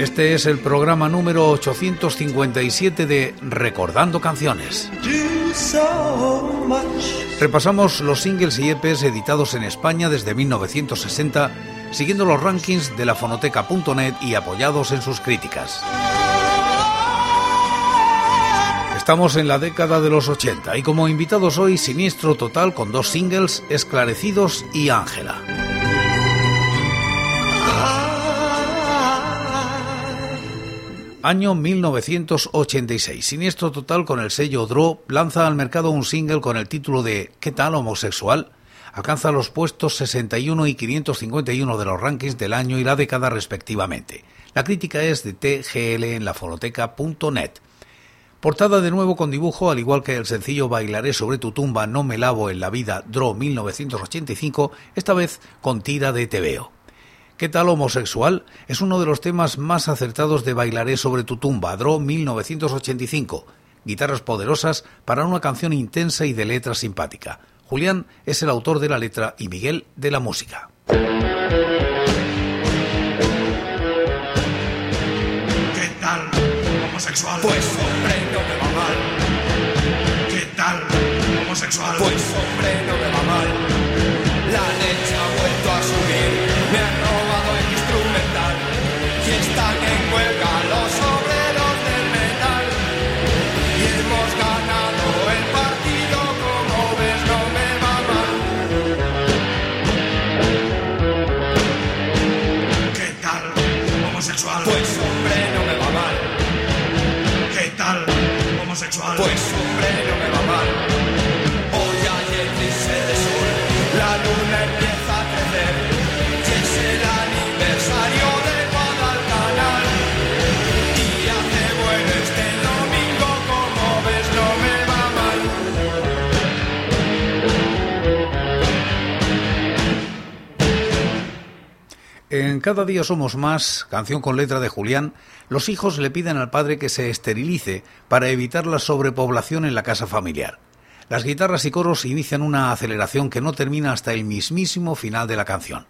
Este es el programa número 857 de Recordando Canciones. Repasamos los singles y EPs editados en España desde 1960, siguiendo los rankings de la fonoteca.net y apoyados en sus críticas. Estamos en la década de los 80 y como invitados hoy Siniestro Total con dos singles, Esclarecidos y Ángela. Año 1986. Siniestro Total con el sello Draw lanza al mercado un single con el título de ¿Qué tal homosexual? Alcanza los puestos 61 y 551 de los rankings del año y la década respectivamente. La crítica es de TGL en la fonoteca.net. Portada de nuevo con dibujo, al igual que el sencillo Bailaré sobre tu tumba, no me lavo en la vida, Draw 1985, esta vez con tira de TVO. ¿Qué tal homosexual? Es uno de los temas más acertados de Bailaré sobre tu tumba, Draw 1985. Guitarras poderosas para una canción intensa y de letra simpática. Julián es el autor de la letra y Miguel de la música. ¿Qué tal homosexual? Pues hombre, no me va mal. ¿Qué tal homosexual? Pues hombre, no En Cada día somos más, canción con letra de Julián, los hijos le piden al padre que se esterilice para evitar la sobrepoblación en la casa familiar. Las guitarras y coros inician una aceleración que no termina hasta el mismísimo final de la canción.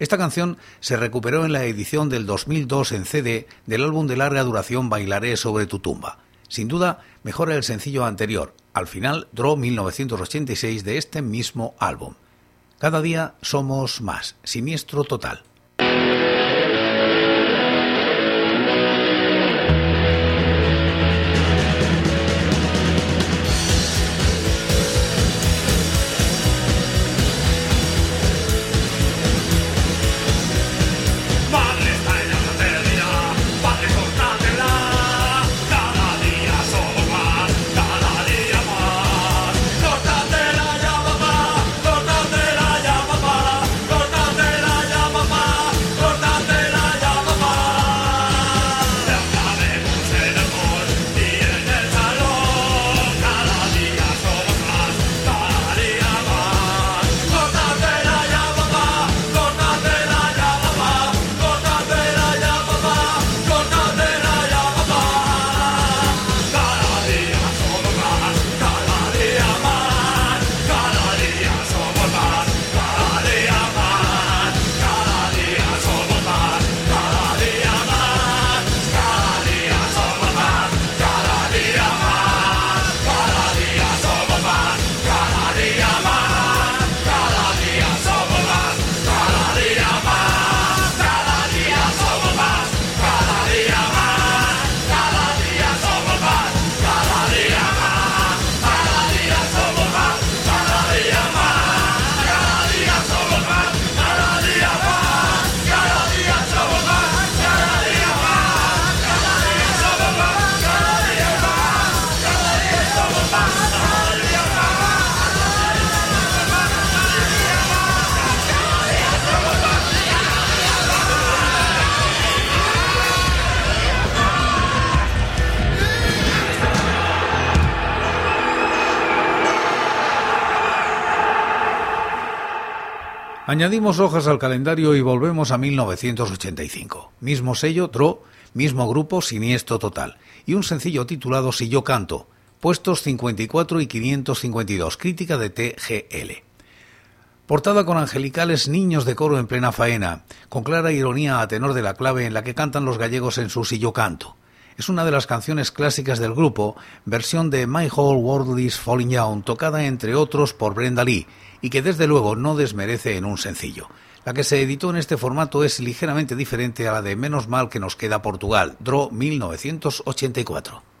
Esta canción se recuperó en la edición del 2002 en CD del álbum de larga duración Bailaré sobre tu tumba. Sin duda, mejora el sencillo anterior, al final Draw 1986 de este mismo álbum. Cada día somos más, siniestro total. Añadimos hojas al calendario y volvemos a 1985. Mismo sello, Dro, mismo grupo, Siniestro Total. Y un sencillo titulado Si yo canto, puestos 54 y 552, crítica de TGL. Portada con angelicales niños de coro en plena faena, con clara ironía a tenor de la clave en la que cantan los gallegos en su Si yo canto. Es una de las canciones clásicas del grupo, versión de My Whole World is Falling Down, tocada entre otros por Brenda Lee, y que desde luego no desmerece en un sencillo. La que se editó en este formato es ligeramente diferente a la de Menos mal que nos queda Portugal, Draw 1984.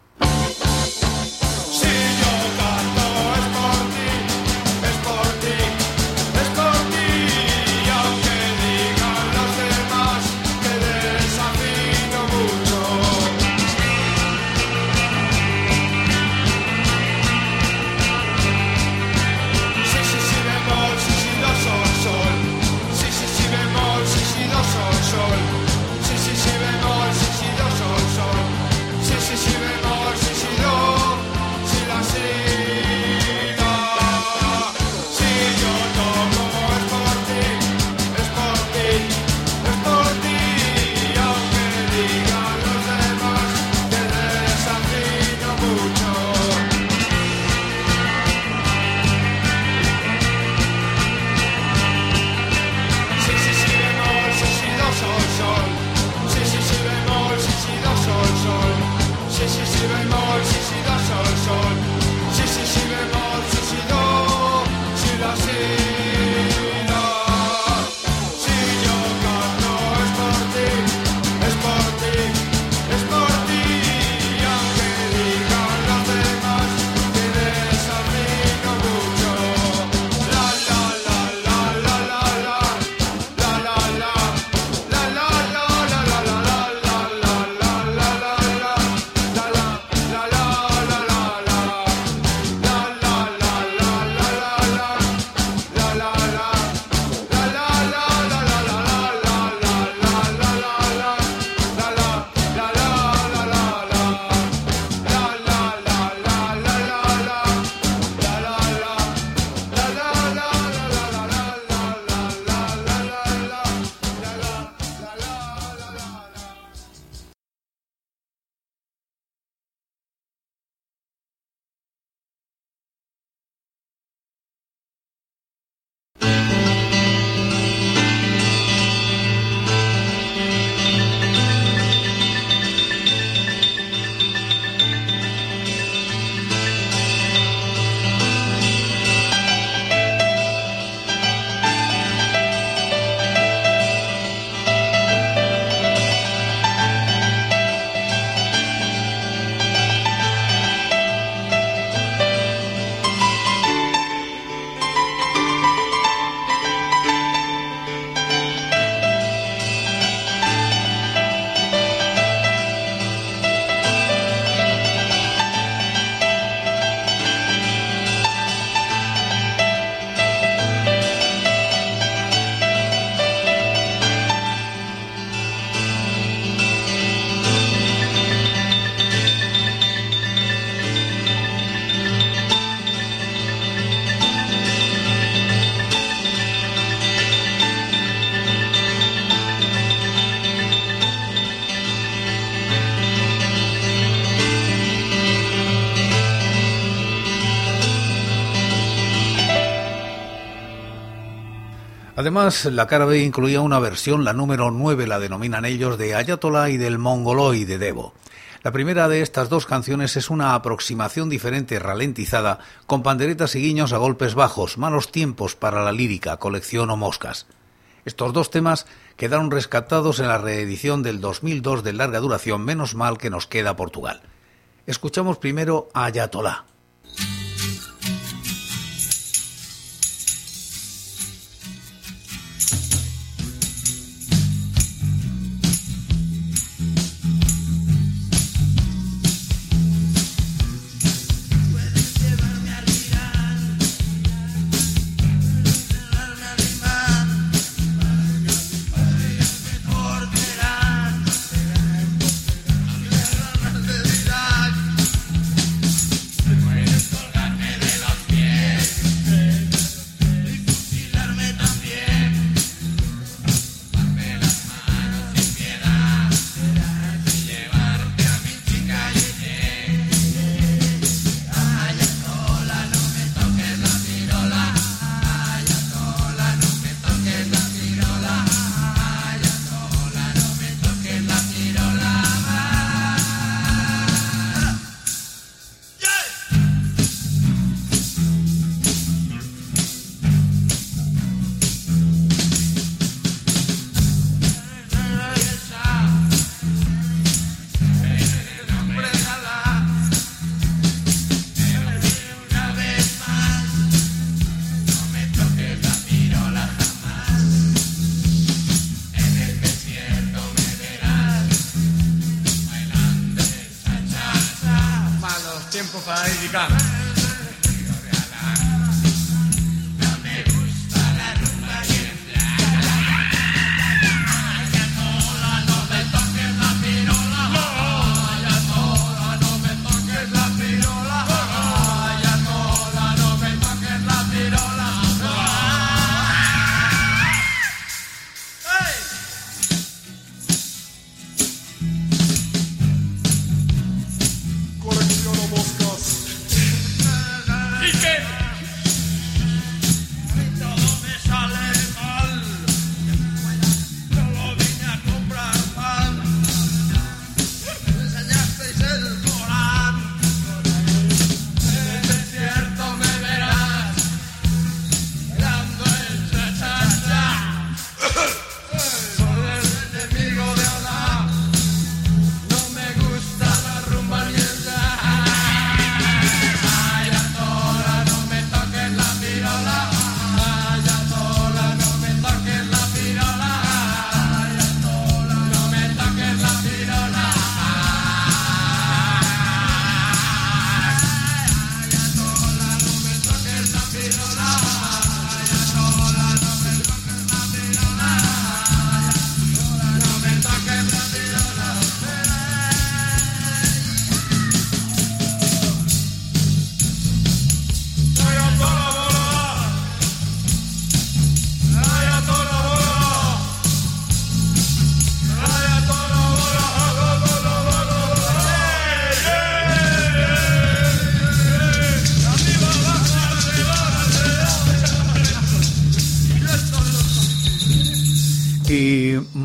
Además, la cara B incluía una versión, la número 9 la denominan ellos, de Ayatollah y del Mongoloid de Devo. La primera de estas dos canciones es una aproximación diferente ralentizada, con panderetas y guiños a golpes bajos, malos tiempos para la lírica, colección o moscas. Estos dos temas quedaron rescatados en la reedición del 2002 de larga duración, menos mal que nos queda Portugal. Escuchamos primero a Ayatollah.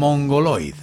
Mongoloid.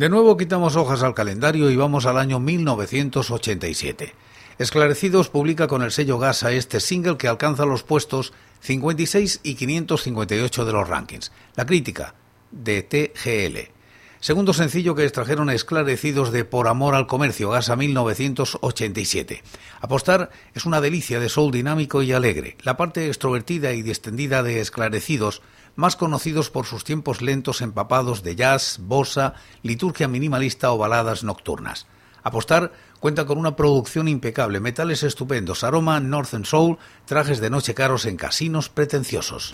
De nuevo quitamos hojas al calendario y vamos al año 1987. Esclarecidos publica con el sello Gasa este single que alcanza los puestos 56 y 558 de los rankings. La crítica de TGL. Segundo sencillo que extrajeron esclarecidos de Por Amor al Comercio, Gasa 1987. Apostar es una delicia de soul dinámico y alegre. La parte extrovertida y distendida de esclarecidos más conocidos por sus tiempos lentos empapados de jazz, bossa, liturgia minimalista o baladas nocturnas. Apostar cuenta con una producción impecable, metales estupendos, aroma Northern Soul, trajes de noche caros en casinos pretenciosos.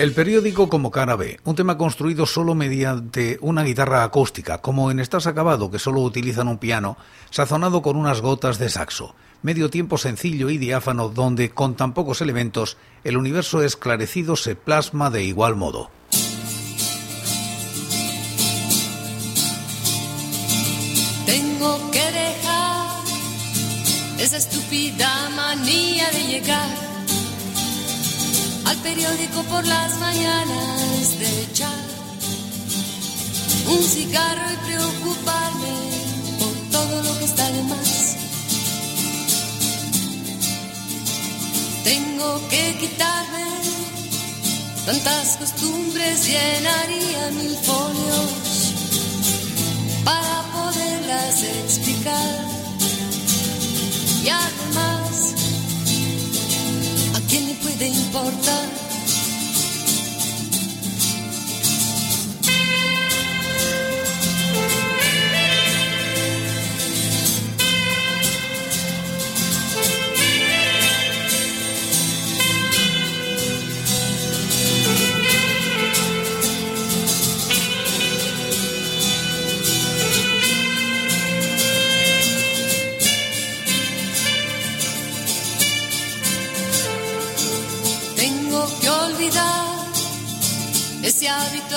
El periódico como cara B, un tema construido solo mediante una guitarra acústica, como en Estás acabado, que solo utilizan un piano, sazonado con unas gotas de saxo. Medio tiempo sencillo y diáfano donde, con tan pocos elementos, el universo esclarecido se plasma de igual modo. Tengo que dejar esa estúpida manía de llegar al periódico por las mañanas, de echar un cigarro y preocuparme por todo lo que está de más. Tengo que quitarme tantas costumbres, llenaría mil folios para poderlas explicar. Y además, ¿a quién le puede importar?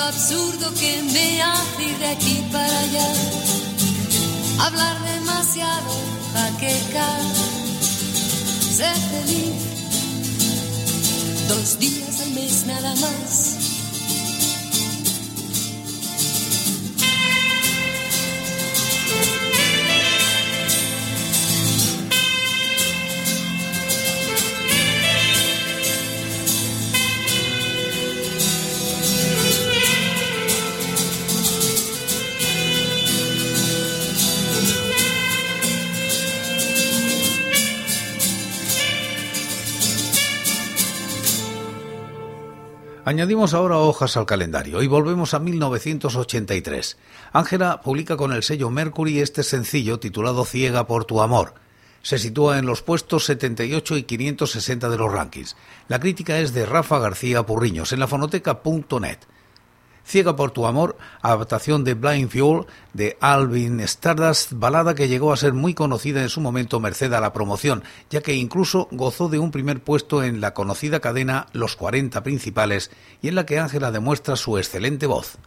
Absurdo que me hace ir de aquí para allá. Hablar demasiado, jaquecar, ser feliz. Dos días al mes nada más. Añadimos ahora hojas al calendario y volvemos a 1983. Ángela publica con el sello Mercury este sencillo titulado Ciega por tu amor. Se sitúa en los puestos 78 y 560 de los rankings. La crítica es de Rafa García Purriños en la fonoteca.net. Ciega por tu amor, adaptación de Blind Fuel de Alvin Stardust, balada que llegó a ser muy conocida en su momento merced a la promoción, ya que incluso gozó de un primer puesto en la conocida cadena Los 40 Principales y en la que Ángela demuestra su excelente voz.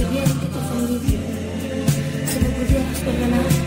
sé bien que te fue muy bien. Si me pudieras perdonar.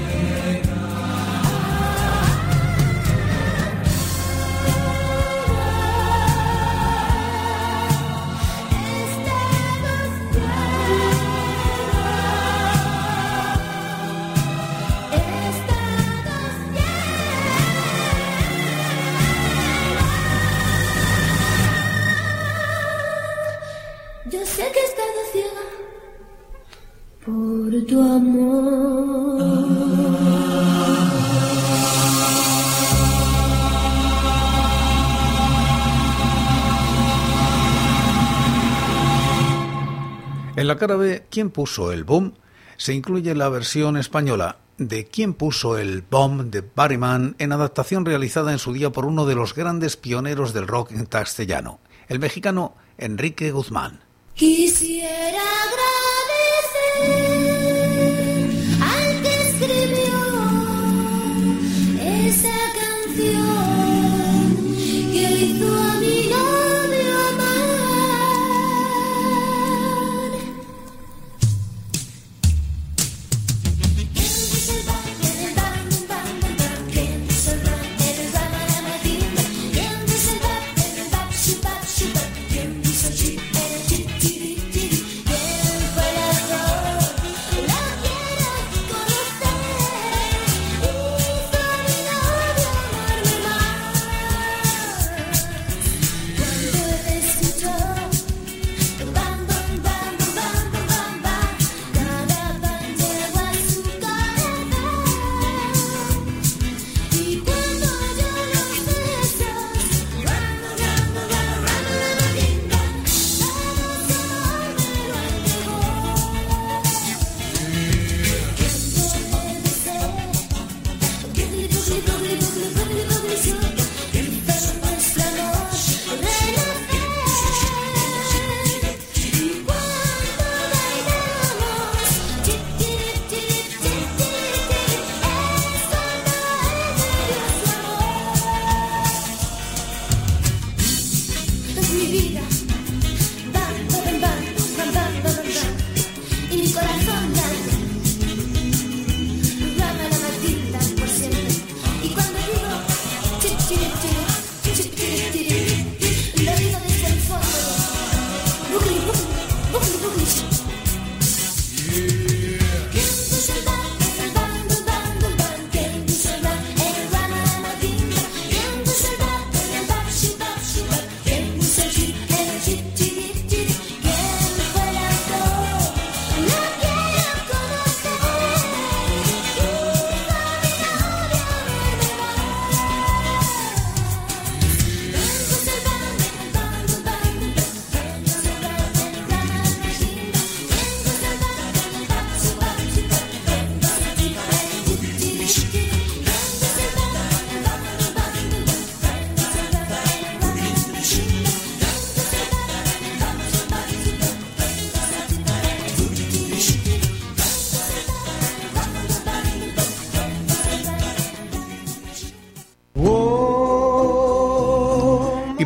árabe ¿Quién puso el boom? se incluye la versión española de ¿Quién puso el bomb de Barryman en adaptación realizada en su día por uno de los grandes pioneros del rock en castellano, el mexicano Enrique Guzmán.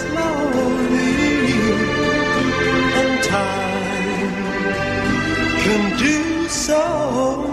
slowly, and time can do so.